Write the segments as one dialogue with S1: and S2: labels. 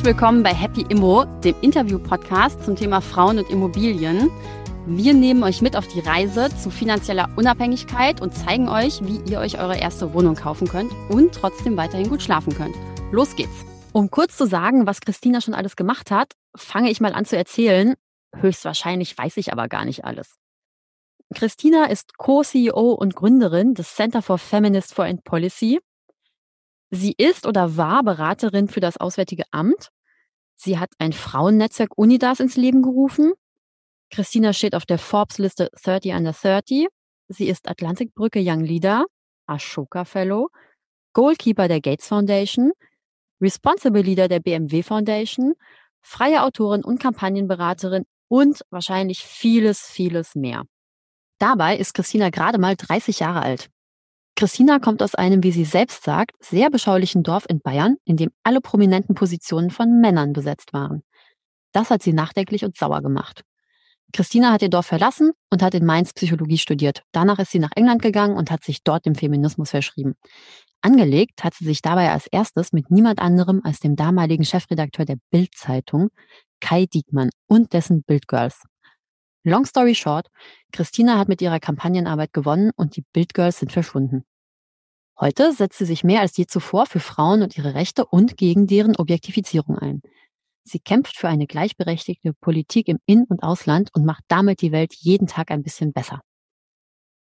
S1: Herzlich willkommen bei Happy Immo, dem Interview-Podcast zum Thema Frauen und Immobilien. Wir nehmen euch mit auf die Reise zu finanzieller Unabhängigkeit und zeigen euch, wie ihr euch eure erste Wohnung kaufen könnt und trotzdem weiterhin gut schlafen könnt. Los geht's! Um kurz zu sagen, was Christina schon alles gemacht hat, fange ich mal an zu erzählen. Höchstwahrscheinlich weiß ich aber gar nicht alles. Christina ist Co-CEO und Gründerin des Center for Feminist Foreign Policy. Sie ist oder war Beraterin für das Auswärtige Amt. Sie hat ein Frauennetzwerk Unidas ins Leben gerufen. Christina steht auf der Forbes-Liste 30 under 30. Sie ist Atlantikbrücke Young Leader, Ashoka Fellow, Goalkeeper der Gates Foundation, Responsible Leader der BMW Foundation, freie Autorin und Kampagnenberaterin und wahrscheinlich vieles, vieles mehr. Dabei ist Christina gerade mal 30 Jahre alt. Christina kommt aus einem, wie sie selbst sagt, sehr beschaulichen Dorf in Bayern, in dem alle prominenten Positionen von Männern besetzt waren. Das hat sie nachdenklich und sauer gemacht. Christina hat ihr Dorf verlassen und hat in Mainz Psychologie studiert. Danach ist sie nach England gegangen und hat sich dort dem Feminismus verschrieben. Angelegt hat sie sich dabei als erstes mit niemand anderem als dem damaligen Chefredakteur der Bild-Zeitung, Kai Diekmann und dessen Bildgirls. Long story short, Christina hat mit ihrer Kampagnenarbeit gewonnen und die Bildgirls sind verschwunden. Heute setzt sie sich mehr als je zuvor für Frauen und ihre Rechte und gegen deren Objektifizierung ein. Sie kämpft für eine gleichberechtigte Politik im In- und Ausland und macht damit die Welt jeden Tag ein bisschen besser.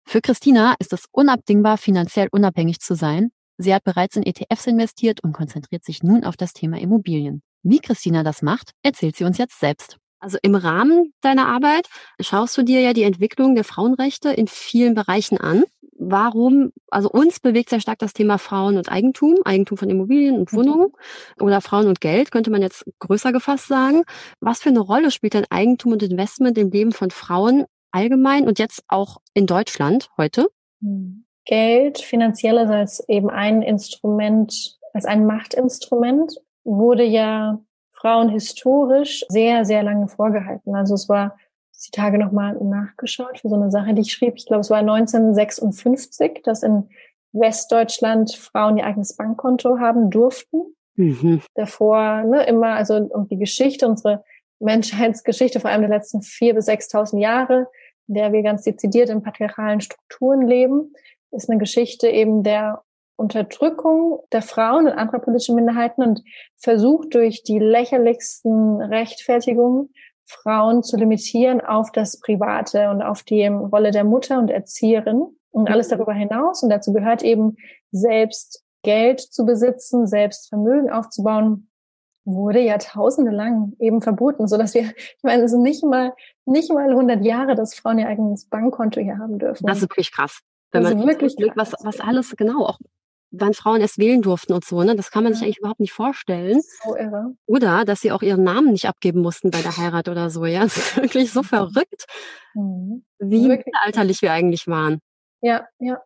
S1: Für Christina ist es unabdingbar, finanziell unabhängig zu sein. Sie hat bereits in ETFs investiert und konzentriert sich nun auf das Thema Immobilien. Wie Christina das macht, erzählt sie uns jetzt selbst. Also im Rahmen deiner Arbeit schaust du dir ja die Entwicklung der Frauenrechte in vielen Bereichen an. Warum, also uns bewegt sehr stark das Thema Frauen und Eigentum, Eigentum von Immobilien und mhm. Wohnungen oder Frauen und Geld, könnte man jetzt größer gefasst sagen. Was für eine Rolle spielt denn Eigentum und Investment im Leben von Frauen allgemein und jetzt auch in Deutschland heute?
S2: Hm. Geld, finanzielles als eben ein Instrument, als ein Machtinstrument, wurde ja Frauen historisch sehr, sehr lange vorgehalten. Also es war die Tage nochmal nachgeschaut für so eine Sache, die ich schrieb. Ich glaube, es war 1956, dass in Westdeutschland Frauen ihr eigenes Bankkonto haben durften. Mhm. Davor ne, immer, also um die Geschichte, unsere Menschheitsgeschichte, vor allem der letzten vier bis sechstausend Jahre, in der wir ganz dezidiert in patriarchalen Strukturen leben, ist eine Geschichte eben der Unterdrückung der Frauen und anderer politischer Minderheiten und versucht durch die lächerlichsten Rechtfertigungen Frauen zu limitieren auf das Private und auf die Rolle der Mutter und Erzieherin und alles darüber hinaus. Und dazu gehört eben selbst Geld zu besitzen, selbst Vermögen aufzubauen, wurde jahrtausende lang eben verboten, so dass wir, ich meine, es sind nicht mal, nicht mal 100 Jahre, dass Frauen ihr eigenes Bankkonto hier haben dürfen.
S1: Das ist wirklich krass. Wenn man wirklich krass. was, was alles genau auch wann Frauen erst wählen durften und so, ne? Das kann man sich eigentlich überhaupt nicht vorstellen. So irre. Oder dass sie auch ihren Namen nicht abgeben mussten bei der Heirat oder so, ja. Das ist wirklich so verrückt, mhm. wie wirklich. alterlich wir eigentlich waren.
S2: Ja, ja.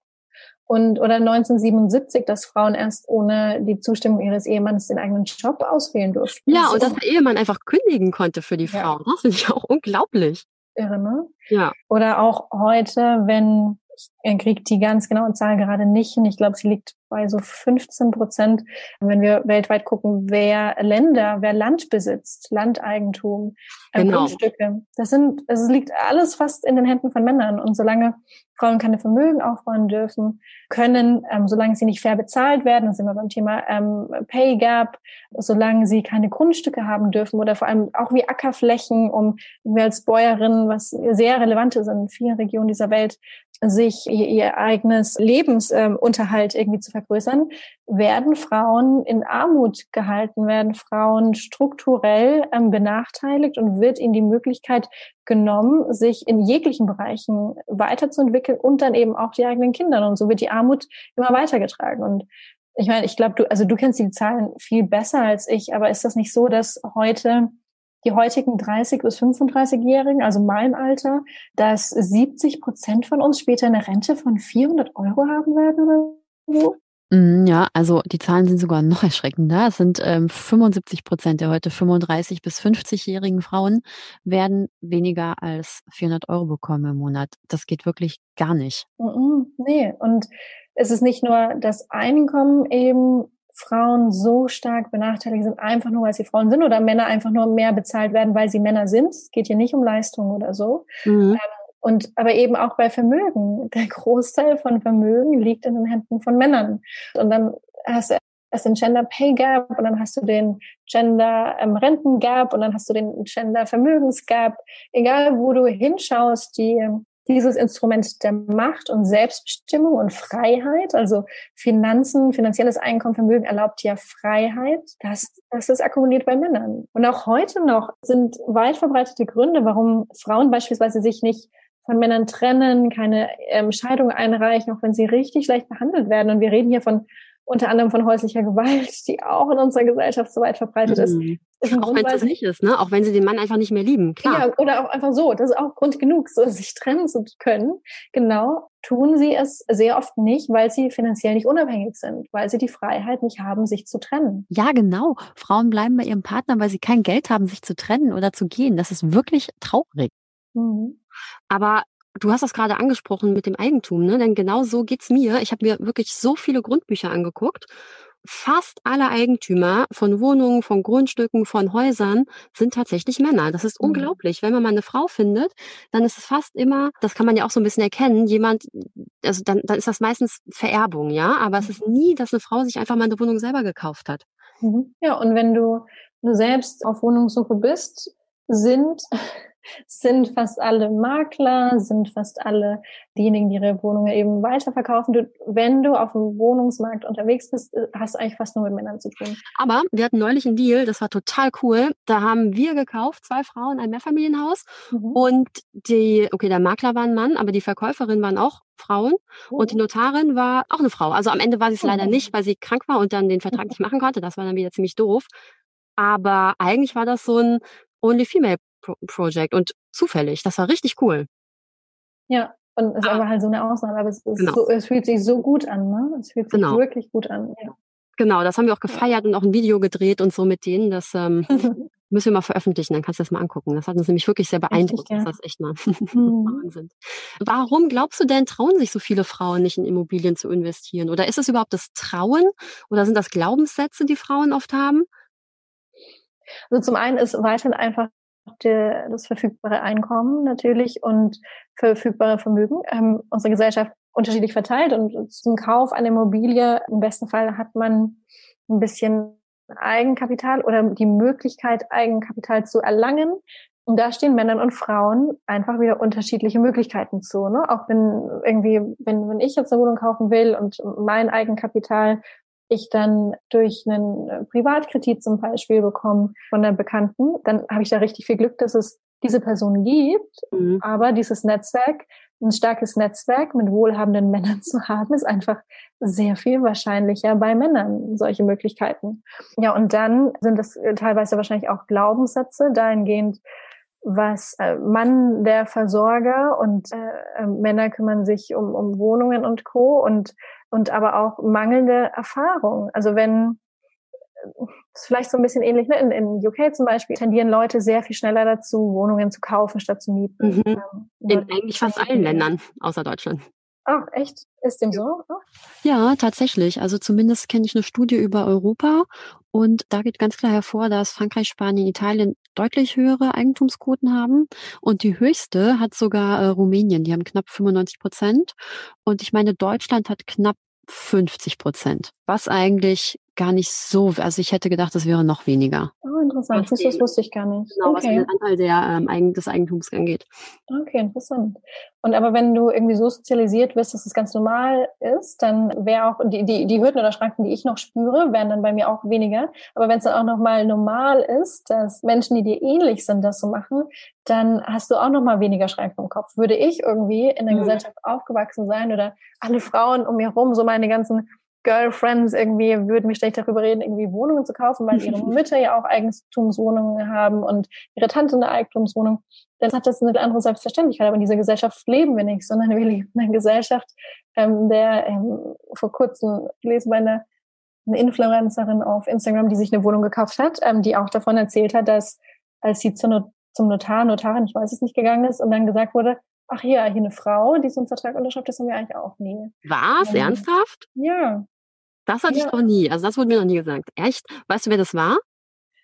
S2: Und oder 1977, dass Frauen erst ohne die Zustimmung ihres Ehemanns den eigenen Job auswählen durften.
S1: Ja, und dass der Ehemann einfach kündigen konnte für die Frau. Ja. Das finde ich auch unglaublich.
S2: Irre, ne? Ja. Oder auch heute, wenn ich kriege die ganz genaue Zahl gerade nicht hin. Ich glaube, sie liegt bei so 15 Prozent. Wenn wir weltweit gucken, wer Länder, wer Land besitzt, Landeigentum, genau. Grundstücke, das sind, es liegt alles fast in den Händen von Männern. Und solange Frauen keine Vermögen aufbauen dürfen, können, ähm, solange sie nicht fair bezahlt werden, dann sind wir beim Thema ähm, Pay Gap, solange sie keine Grundstücke haben dürfen oder vor allem auch wie Ackerflächen, um als Bäuerin, was sehr relevant ist in vielen Regionen dieser Welt, sich ihr, ihr eigenes Lebensunterhalt irgendwie zu vergrößern, werden Frauen in Armut gehalten, werden Frauen strukturell ähm, benachteiligt und wird ihnen die Möglichkeit genommen, sich in jeglichen Bereichen weiterzuentwickeln und dann eben auch die eigenen Kinder. Und so wird die Armut immer weitergetragen. Und ich meine, ich glaube, du, also du kennst die Zahlen viel besser als ich, aber ist das nicht so, dass heute die heutigen 30 bis 35-Jährigen, also mein Alter, dass 70 Prozent von uns später eine Rente von 400 Euro haben werden oder so?
S1: Mm, ja, also die Zahlen sind sogar noch erschreckender. Es sind ähm, 75 Prozent der heute 35 bis 50-jährigen Frauen werden weniger als 400 Euro bekommen im Monat. Das geht wirklich gar nicht.
S2: -mm, nee, und es ist nicht nur das Einkommen eben Frauen so stark benachteiligt sind, einfach nur, weil sie Frauen sind oder Männer einfach nur mehr bezahlt werden, weil sie Männer sind. Es geht hier nicht um Leistung oder so. Mhm. Ähm, und aber eben auch bei Vermögen. Der Großteil von Vermögen liegt in den Händen von Männern. Und dann hast du erst den Gender Pay Gap und dann hast du den Gender ähm, Renten Gap und dann hast du den Gender Vermögens Gap. Egal wo du hinschaust, die dieses Instrument der Macht und Selbstbestimmung und Freiheit, also Finanzen, finanzielles Einkommen, Vermögen erlaubt ja Freiheit, das, das ist akkumuliert bei Männern. Und auch heute noch sind weit verbreitete Gründe, warum Frauen beispielsweise sich nicht von Männern trennen, keine ähm, Scheidung einreichen, auch wenn sie richtig schlecht behandelt werden. Und wir reden hier von unter anderem von häuslicher Gewalt, die auch in unserer Gesellschaft so weit verbreitet ist.
S3: Mhm. ist auch wenn es das nicht ist, ne? Auch wenn sie den Mann einfach nicht mehr lieben, klar.
S2: Ja, oder auch einfach so. Das ist auch Grund genug, so sich trennen zu können. Genau, tun sie es sehr oft nicht, weil sie finanziell nicht unabhängig sind, weil sie die Freiheit nicht haben, sich zu trennen.
S3: Ja, genau. Frauen bleiben bei ihrem Partner, weil sie kein Geld haben, sich zu trennen oder zu gehen. Das ist wirklich traurig. Mhm. Aber du hast das gerade angesprochen mit dem Eigentum, ne? Denn genau so geht's mir. Ich habe mir wirklich so viele Grundbücher angeguckt. Fast alle Eigentümer von Wohnungen, von Grundstücken, von Häusern sind tatsächlich Männer. Das ist mhm. unglaublich. Wenn man mal eine Frau findet, dann ist es fast immer, das kann man ja auch so ein bisschen erkennen, jemand, also dann, dann ist das meistens Vererbung, ja. Aber es ist nie, dass eine Frau sich einfach mal eine Wohnung selber gekauft hat.
S2: Mhm. Ja, und wenn du, du selbst auf Wohnungssuche bist, sind sind fast alle Makler, sind fast alle diejenigen, die ihre Wohnungen eben weiterverkaufen. Du, wenn du auf dem Wohnungsmarkt unterwegs bist, äh, hast du eigentlich fast nur mit Männern zu tun.
S3: Aber wir hatten neulich einen Deal, das war total cool. Da haben wir gekauft, zwei Frauen, ein Mehrfamilienhaus. Mhm. Und die, okay, der Makler war ein Mann, aber die Verkäuferin waren auch Frauen. Mhm. Und die. Notarin war auch eine Frau. Also am Ende war sie es mhm. leider nicht, weil sie krank war und dann den Vertrag nicht machen konnte. Das war dann wieder ziemlich doof. Aber eigentlich war das so ein Only Female Project und zufällig. Das war richtig cool.
S2: Ja, und es ist ah. aber halt so eine Ausnahme, aber es, genau. so, es fühlt sich so gut an, ne? Es fühlt sich genau. wirklich gut an. Ja.
S3: Genau, das haben wir auch gefeiert ja. und auch ein Video gedreht und so mit denen. Das ähm, müssen wir mal veröffentlichen, dann kannst du das mal angucken. Das hat uns nämlich wirklich sehr beeindruckt, dass das echt mal mhm. sind. Warum glaubst du denn, trauen sich so viele Frauen nicht in Immobilien zu investieren? Oder ist es überhaupt das Trauen oder sind das Glaubenssätze, die Frauen oft haben?
S2: Also zum einen ist weiterhin einfach der, das verfügbare Einkommen natürlich und verfügbare Vermögen. Ähm, unsere Gesellschaft unterschiedlich verteilt und zum Kauf einer Immobilie im besten Fall hat man ein bisschen Eigenkapital oder die Möglichkeit, Eigenkapital zu erlangen. Und da stehen Männern und Frauen einfach wieder unterschiedliche Möglichkeiten zu. Ne? Auch wenn irgendwie, wenn, wenn ich jetzt eine Wohnung kaufen will und mein Eigenkapital ich dann durch einen äh, Privatkredit zum Beispiel bekomme von der Bekannten, dann habe ich da richtig viel Glück, dass es diese Person gibt. Mhm. Aber dieses Netzwerk, ein starkes Netzwerk mit wohlhabenden Männern zu haben, ist einfach sehr viel wahrscheinlicher bei Männern, solche Möglichkeiten. Ja, und dann sind es äh, teilweise wahrscheinlich auch Glaubenssätze dahingehend, was äh, Mann der Versorger und äh, Männer kümmern sich um, um Wohnungen und Co. und und aber auch mangelnde Erfahrung. Also wenn das ist vielleicht so ein bisschen ähnlich, ne? in, in UK zum Beispiel tendieren Leute sehr viel schneller dazu, Wohnungen zu kaufen statt zu mieten. Mhm.
S3: Ähm, in eigentlich fast allen Ländern außer Deutschland.
S2: Ach, echt? Ist dem so?
S3: Oh. Ja, tatsächlich. Also zumindest kenne ich eine Studie über Europa und da geht ganz klar hervor, dass Frankreich, Spanien, Italien deutlich höhere Eigentumsquoten haben und die höchste hat sogar äh, Rumänien. Die haben knapp 95 Prozent und ich meine, Deutschland hat knapp 50 Prozent, was eigentlich gar nicht so, also ich hätte gedacht, das wäre noch weniger.
S2: Oh, interessant. Das, das wusste ich gar nicht.
S3: Genau, okay. was den Anteil der, ähm, des Eigentums angeht.
S2: Okay, interessant. Und aber wenn du irgendwie so sozialisiert wirst, dass es ganz normal ist, dann wäre auch die, die, die Hürden oder Schranken, die ich noch spüre, wären dann bei mir auch weniger. Aber wenn es dann auch nochmal normal ist, dass Menschen, die dir ähnlich sind, das so machen, dann hast du auch nochmal weniger Schranken im Kopf. Würde ich irgendwie in der mhm. Gesellschaft aufgewachsen sein oder alle Frauen um mich herum, so meine ganzen Girlfriends irgendwie würden mich schlecht darüber reden, irgendwie Wohnungen zu kaufen, weil ihre Mütter ja auch Eigentumswohnungen haben und ihre Tante eine Eigentumswohnung. Dann hat das eine andere Selbstverständlichkeit. Aber in dieser Gesellschaft leben wir nicht, sondern wir leben in einer Gesellschaft, ähm, der ähm, vor kurzem gelesen bei einer eine Influencerin auf Instagram, die sich eine Wohnung gekauft hat, ähm, die auch davon erzählt hat, dass als sie zu Not zum Notar, Notarin, ich weiß es nicht, gegangen ist und dann gesagt wurde, ach ja, hier eine Frau, die so einen Vertrag unterschreibt, das haben wir eigentlich auch nie.
S3: Was? Ähm, Ernsthaft?
S2: Ja.
S1: Das hatte ja. ich noch nie. Also das wurde mir noch nie gesagt. Echt? Weißt du, wer das war?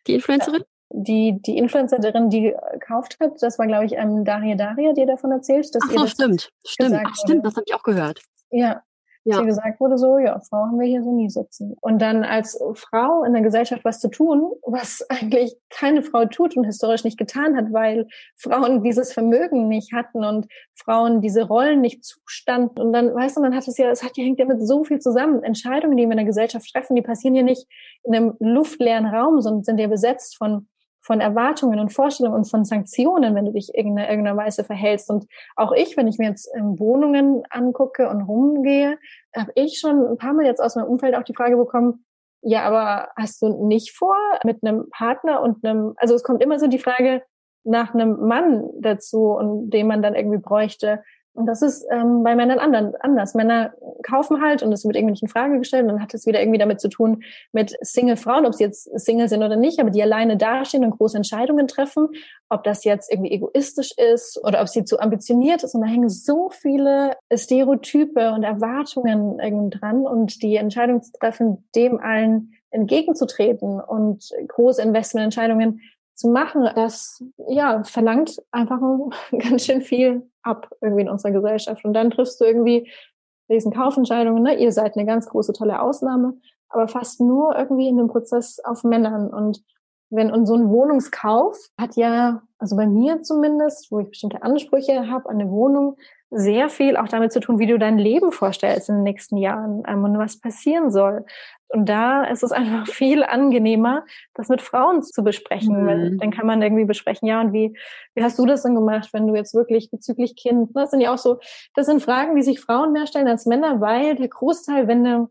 S1: Die Influencerin?
S2: Die, die Influencerin, die gekauft hat, das war, glaube ich, ähm, Daria Daria, die davon erzählt.
S1: Dass Ach so, stimmt. Stimmt. Ach, stimmt, das habe ich auch gehört.
S2: Ja, ja. gesagt wurde, so, ja, Frau haben wir hier so nie sitzen. Und dann als Frau in der Gesellschaft was zu tun, was eigentlich keine Frau tut und historisch nicht getan hat, weil Frauen dieses Vermögen nicht hatten und Frauen diese Rollen nicht zustanden. Und dann, weißt du, man hat es ja, es hat ja, hängt ja mit so viel zusammen. Entscheidungen, die wir in der Gesellschaft treffen, die passieren ja nicht in einem luftleeren Raum, sondern sind ja besetzt von von Erwartungen und Vorstellungen und von Sanktionen, wenn du dich in irgendeiner Weise verhältst. Und auch ich, wenn ich mir jetzt ähm, Wohnungen angucke und rumgehe, habe ich schon ein paar Mal jetzt aus meinem Umfeld auch die Frage bekommen, ja, aber hast du nicht vor mit einem Partner und einem, also es kommt immer so die Frage nach einem Mann dazu und den man dann irgendwie bräuchte. Und das ist ähm, bei Männern anderen, anders. Männer kaufen halt und es wird irgendwie nicht in Frage gestellt. Und dann hat es wieder irgendwie damit zu tun mit Single-Frauen, ob sie jetzt Single sind oder nicht, aber die alleine dastehen und große Entscheidungen treffen, ob das jetzt irgendwie egoistisch ist oder ob sie zu ambitioniert ist. Und da hängen so viele Stereotype und Erwartungen irgendwie dran und die Entscheidung zu treffen, dem allen entgegenzutreten und große Investmententscheidungen zu machen, das ja verlangt einfach ganz schön viel ab irgendwie in unserer Gesellschaft. Und dann triffst du irgendwie riesen Kaufentscheidungen. Ne? Ihr seid eine ganz große, tolle Ausnahme, aber fast nur irgendwie in dem Prozess auf Männern. Und wenn und so ein Wohnungskauf hat ja, also bei mir zumindest, wo ich bestimmte Ansprüche habe an eine Wohnung, sehr viel auch damit zu tun, wie du dein Leben vorstellst in den nächsten Jahren ähm, und was passieren soll. Und da ist es einfach viel angenehmer, das mit Frauen zu besprechen. Mhm. Weil dann kann man irgendwie besprechen, ja, und wie, wie hast du das denn gemacht, wenn du jetzt wirklich bezüglich Kind, das sind ja auch so, das sind Fragen, die sich Frauen mehr stellen als Männer, weil der Großteil, wenn eine,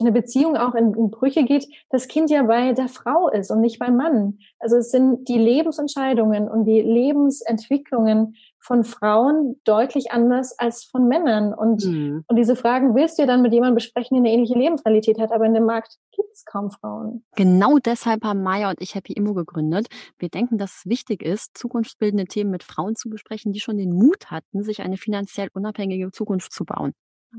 S2: eine Beziehung auch in, in Brüche geht, das Kind ja bei der Frau ist und nicht beim Mann. Also es sind die Lebensentscheidungen und die Lebensentwicklungen von Frauen deutlich anders als von Männern. Und, mhm. und diese Fragen willst du ja dann mit jemandem besprechen, der eine ähnliche Lebensrealität hat. Aber in dem Markt gibt es kaum Frauen.
S1: Genau deshalb haben Maya und ich Happy Immo gegründet. Wir denken, dass es wichtig ist, zukunftsbildende Themen mit Frauen zu besprechen, die schon den Mut hatten, sich eine finanziell unabhängige Zukunft zu bauen.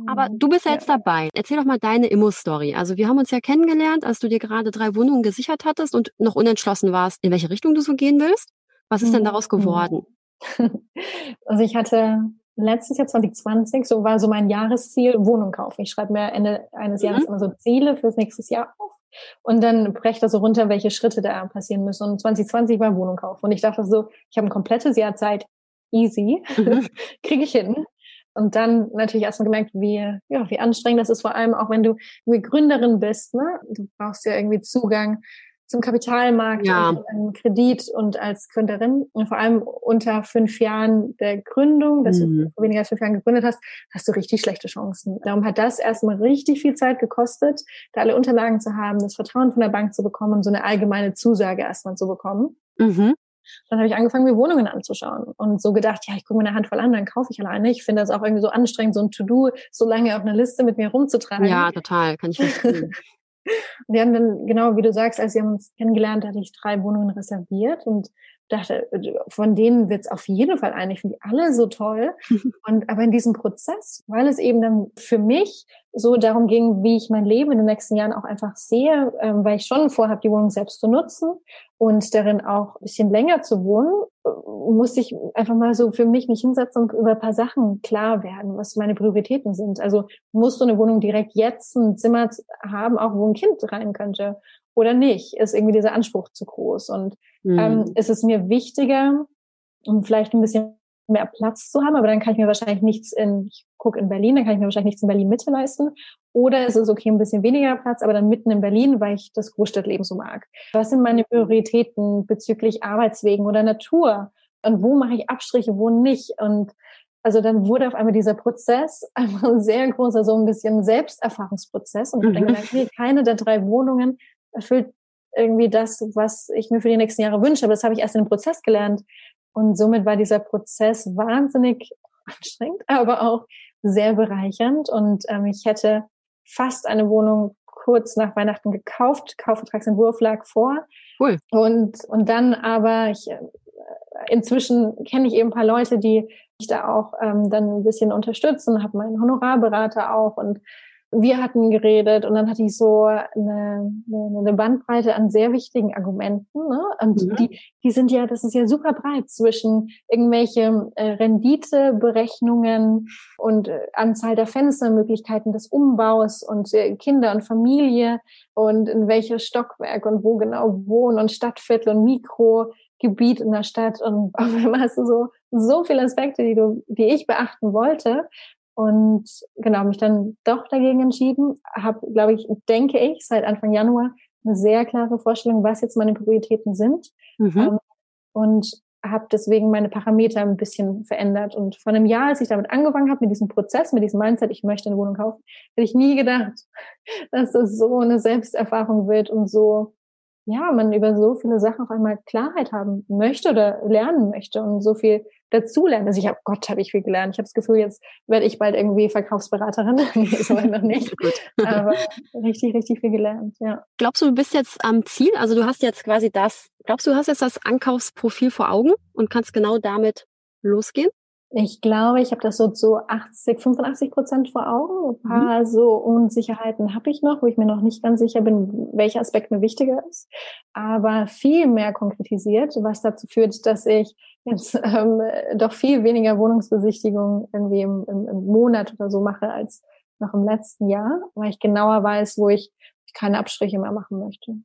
S1: Aber mhm. du bist ja jetzt dabei. Erzähl doch mal deine Immo-Story. Also wir haben uns ja kennengelernt, als du dir gerade drei Wohnungen gesichert hattest und noch unentschlossen warst, in welche Richtung du so gehen willst. Was ist denn mhm. daraus geworden?
S2: Also ich hatte letztes Jahr 2020, so war so mein Jahresziel, Wohnung kaufen. Ich schreibe mir Ende eines Jahres mhm. immer so Ziele fürs nächste Jahr auf und dann breche da so runter, welche Schritte da passieren müssen. Und 2020 war Wohnung kaufen. Und ich dachte so, ich habe ein komplettes Jahr Zeit, easy, mhm. kriege ich hin. Und dann natürlich erstmal gemerkt, wie, ja, wie anstrengend das ist, vor allem auch wenn du Gründerin bist, ne? Du brauchst ja irgendwie Zugang zum Kapitalmarkt, ja. und Kredit und als Gründerin und vor allem unter fünf Jahren der Gründung, dass mhm. du weniger als fünf Jahren gegründet hast, hast du richtig schlechte Chancen. Darum hat das erstmal richtig viel Zeit gekostet, da alle Unterlagen zu haben, das Vertrauen von der Bank zu bekommen und so eine allgemeine Zusage erstmal zu bekommen. Mhm. Dann habe ich angefangen, mir Wohnungen anzuschauen und so gedacht, ja, ich gucke mir eine Handvoll an, dann kaufe ich alleine. Ich finde das auch irgendwie so anstrengend, so ein To-Do so lange auf einer Liste mit mir rumzutragen.
S1: Ja, total, kann ich verstehen.
S2: Wir haben dann, genau wie du sagst, als wir uns kennengelernt, hatte ich drei Wohnungen reserviert und dachte, von denen wird es auf jeden Fall ein. Ich finde die alle so toll. Und aber in diesem Prozess, weil es eben dann für mich so darum ging, wie ich mein Leben in den nächsten Jahren auch einfach sehe, ähm, weil ich schon vorhabe, die Wohnung selbst zu nutzen und darin auch ein bisschen länger zu wohnen, äh, musste ich einfach mal so für mich mich hinsetzen und über ein paar Sachen klar werden, was meine Prioritäten sind. Also musst du eine Wohnung direkt jetzt ein Zimmer haben, auch wo ein Kind rein könnte oder nicht? Ist irgendwie dieser Anspruch zu groß? Und mhm. ähm, ist es mir wichtiger, um vielleicht ein bisschen mehr Platz zu haben, aber dann kann ich mir wahrscheinlich nichts in, ich gucke in Berlin, dann kann ich mir wahrscheinlich nichts in Berlin Mitte leisten. Oder ist es okay, ein bisschen weniger Platz, aber dann mitten in Berlin, weil ich das Großstadtleben so mag. Was sind meine Prioritäten bezüglich Arbeitswegen oder Natur? Und wo mache ich Abstriche, wo nicht? Und also dann wurde auf einmal dieser Prozess einfach ein sehr großer, so ein bisschen Selbsterfahrungsprozess. Und ich habe dann mhm. gedacht, nee, keine der drei Wohnungen erfüllt irgendwie das, was ich mir für die nächsten Jahre wünsche. Aber das habe ich erst in dem Prozess gelernt. Und somit war dieser Prozess wahnsinnig anstrengend, aber auch sehr bereichernd. Und ähm, ich hätte fast eine Wohnung kurz nach Weihnachten gekauft. Kaufvertragsentwurf lag vor. Cool. Und, und dann aber, ich, äh, inzwischen kenne ich eben ein paar Leute, die mich da auch ähm, dann ein bisschen unterstützen, habe meinen Honorarberater auch und wir hatten geredet und dann hatte ich so eine, eine, Bandbreite an sehr wichtigen Argumenten. Ne? Und ja. die, die sind ja, das ist ja super breit zwischen irgendwelche äh, Renditeberechnungen und äh, Anzahl der Fenstermöglichkeiten des Umbaus und äh, Kinder und Familie und in welches Stockwerk und wo genau wohnen und Stadtviertel und Mikrogebiet in der Stadt und auf einmal hast du so so viele Aspekte, die du, die ich beachten wollte und genau mich dann doch dagegen entschieden. Habe, glaube ich, denke ich, seit Anfang Januar eine sehr klare Vorstellung, was jetzt meine Prioritäten sind. Mhm. Ähm, und habe deswegen meine Parameter ein bisschen verändert. Und vor einem Jahr, als ich damit angefangen habe, mit diesem Prozess, mit diesem Mindset, ich möchte eine Wohnung kaufen, hätte ich nie gedacht, dass das so eine Selbsterfahrung wird und so, ja, man über so viele Sachen auf einmal Klarheit haben möchte oder lernen möchte und so viel dazulernen. Also ich habe, Gott, habe ich viel gelernt. Ich habe das Gefühl, jetzt werde ich bald irgendwie Verkaufsberaterin. nee, ist aber noch nicht. aber richtig, richtig viel gelernt, ja.
S1: Glaubst du, du bist jetzt am Ziel? Also du hast jetzt quasi das, glaubst du, du hast jetzt das Ankaufsprofil vor Augen und kannst genau damit losgehen?
S2: Ich glaube, ich habe das so zu 80, 85 Prozent vor Augen. Ein paar mhm. so Unsicherheiten habe ich noch, wo ich mir noch nicht ganz sicher bin, welcher Aspekt mir wichtiger ist. Aber viel mehr konkretisiert, was dazu führt, dass ich jetzt ähm, doch viel weniger Wohnungsbesichtigungen irgendwie im, im, im Monat oder so mache als noch im letzten Jahr, weil ich genauer weiß, wo ich keine Abstriche mehr machen möchte.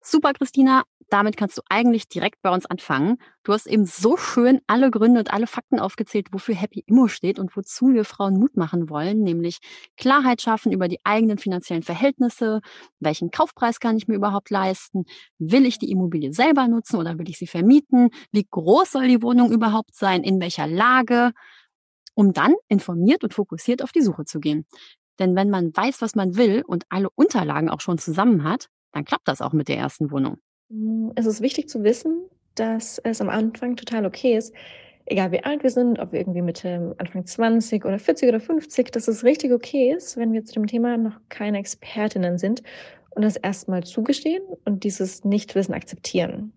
S1: Super, Christina. Damit kannst du eigentlich direkt bei uns anfangen. Du hast eben so schön alle Gründe und alle Fakten aufgezählt, wofür Happy Immo steht und wozu wir Frauen Mut machen wollen, nämlich Klarheit schaffen über die eigenen finanziellen Verhältnisse. Welchen Kaufpreis kann ich mir überhaupt leisten? Will ich die Immobilie selber nutzen oder will ich sie vermieten? Wie groß soll die Wohnung überhaupt sein? In welcher Lage? Um dann informiert und fokussiert auf die Suche zu gehen. Denn wenn man weiß, was man will und alle Unterlagen auch schon zusammen hat, dann klappt das auch mit der ersten Wohnung.
S4: Es ist wichtig zu wissen, dass es am Anfang total okay ist, egal wie alt wir sind, ob wir irgendwie Mitte, Anfang 20 oder 40 oder 50, dass es richtig okay ist, wenn wir zu dem Thema noch keine Expertinnen sind und das erstmal zugestehen und dieses Nichtwissen akzeptieren.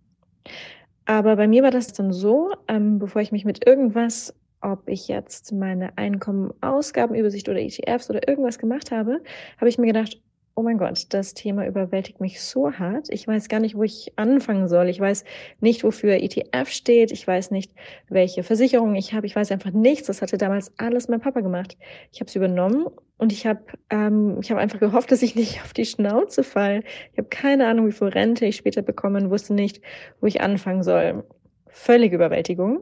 S4: Aber bei mir war das dann so, ähm, bevor ich mich mit irgendwas, ob ich jetzt meine Einkommen-Ausgabenübersicht oder ETFs oder irgendwas gemacht habe, habe ich mir gedacht, oh mein Gott, das Thema überwältigt mich so hart. Ich weiß gar nicht, wo ich anfangen soll. Ich weiß nicht, wofür ETF steht. Ich weiß nicht, welche Versicherung ich habe. Ich weiß einfach nichts. Das hatte damals alles mein Papa gemacht. Ich habe es übernommen und ich habe ähm, ich habe einfach gehofft, dass ich nicht auf die Schnauze fall. Ich habe keine Ahnung, wie viel Rente ich später bekommen, wusste nicht, wo ich anfangen soll. Völlige Überwältigung.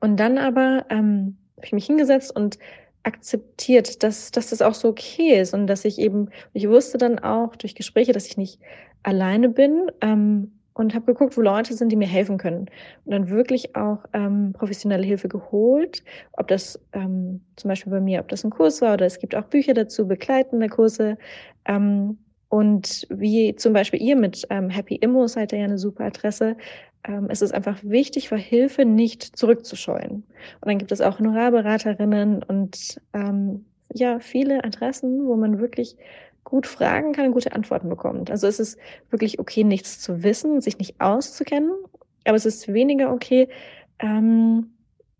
S4: Und dann aber ähm, habe ich mich hingesetzt und akzeptiert, dass, dass das auch so okay ist und dass ich eben, ich wusste dann auch durch Gespräche, dass ich nicht alleine bin ähm, und habe geguckt, wo Leute sind, die mir helfen können. Und dann wirklich auch ähm, professionelle Hilfe geholt, ob das ähm, zum Beispiel bei mir, ob das ein Kurs war oder es gibt auch Bücher dazu, begleitende Kurse. Ähm, und wie zum Beispiel ihr mit ähm, Happy Immo seid ihr ja eine super Adresse, ähm, es ist einfach wichtig, für Hilfe nicht zurückzuscheuen. Und dann gibt es auch Honorarberaterinnen und ähm, ja, viele Adressen, wo man wirklich gut fragen kann und gute Antworten bekommt. Also es ist wirklich okay, nichts zu wissen, sich nicht auszukennen, aber es ist weniger okay, ähm,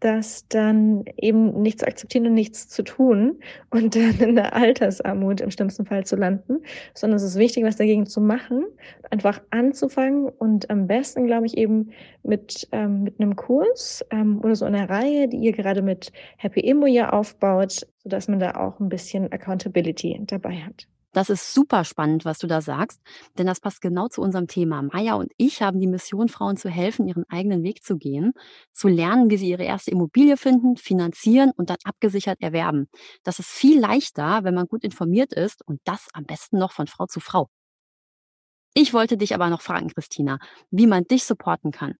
S4: das dann eben nicht zu akzeptieren und nichts zu tun und dann in der Altersarmut im schlimmsten Fall zu landen, sondern es ist wichtig, was dagegen zu machen, einfach anzufangen und am besten, glaube ich, eben mit, ähm, mit einem Kurs ähm, oder so einer Reihe, die ihr gerade mit Happy Immo ja aufbaut, sodass man da auch ein bisschen Accountability dabei hat.
S1: Das ist super spannend, was du da sagst, denn das passt genau zu unserem Thema. Maya und ich haben die Mission, Frauen zu helfen, ihren eigenen Weg zu gehen, zu lernen, wie sie ihre erste Immobilie finden, finanzieren und dann abgesichert erwerben. Das ist viel leichter, wenn man gut informiert ist und das am besten noch von Frau zu Frau. Ich wollte dich aber noch fragen, Christina, wie man dich supporten kann.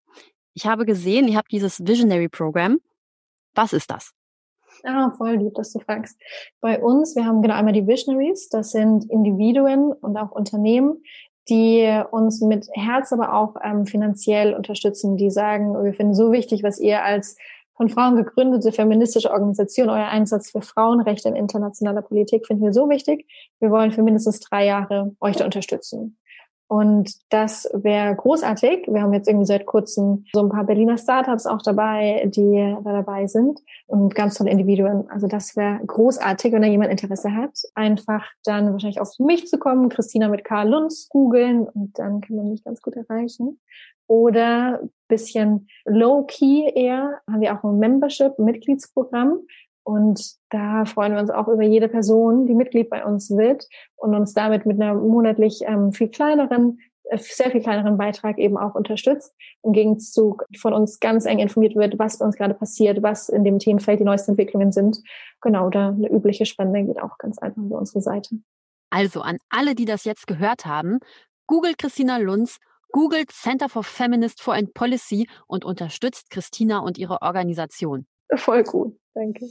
S1: Ich habe gesehen, ihr habt dieses Visionary Program. Was ist das?
S2: Ah, voll lieb, dass du fragst. Bei uns, wir haben genau einmal die Visionaries, das sind Individuen und auch Unternehmen, die uns mit Herz, aber auch ähm, finanziell unterstützen, die sagen, wir finden so wichtig, was ihr als von Frauen gegründete feministische Organisation, euer Einsatz für Frauenrechte in internationaler Politik finden wir so wichtig. Wir wollen für mindestens drei Jahre euch da unterstützen. Und das wäre großartig. Wir haben jetzt irgendwie seit kurzem so ein paar Berliner Startups auch dabei, die da dabei sind und ganz tolle Individuen. Also das wäre großartig, wenn da jemand Interesse hat. Einfach dann wahrscheinlich auf mich zu kommen, Christina mit Karl Lunz googeln und dann kann man mich ganz gut erreichen. Oder bisschen low-key eher haben wir auch ein Membership, Mitgliedsprogramm. Und da freuen wir uns auch über jede Person, die Mitglied bei uns wird und uns damit mit einer monatlich ähm, viel kleineren, äh, sehr viel kleineren Beitrag eben auch unterstützt. Im Gegenzug von uns ganz eng informiert wird, was bei uns gerade passiert, was in dem Themenfeld die neuesten Entwicklungen sind. Genau, da eine übliche Spende geht auch ganz einfach über unsere Seite.
S1: Also an alle, die das jetzt gehört haben, googelt Christina Lunz, googelt Center for Feminist Foreign Policy und unterstützt Christina und ihre Organisation.
S2: Voll gut. Danke.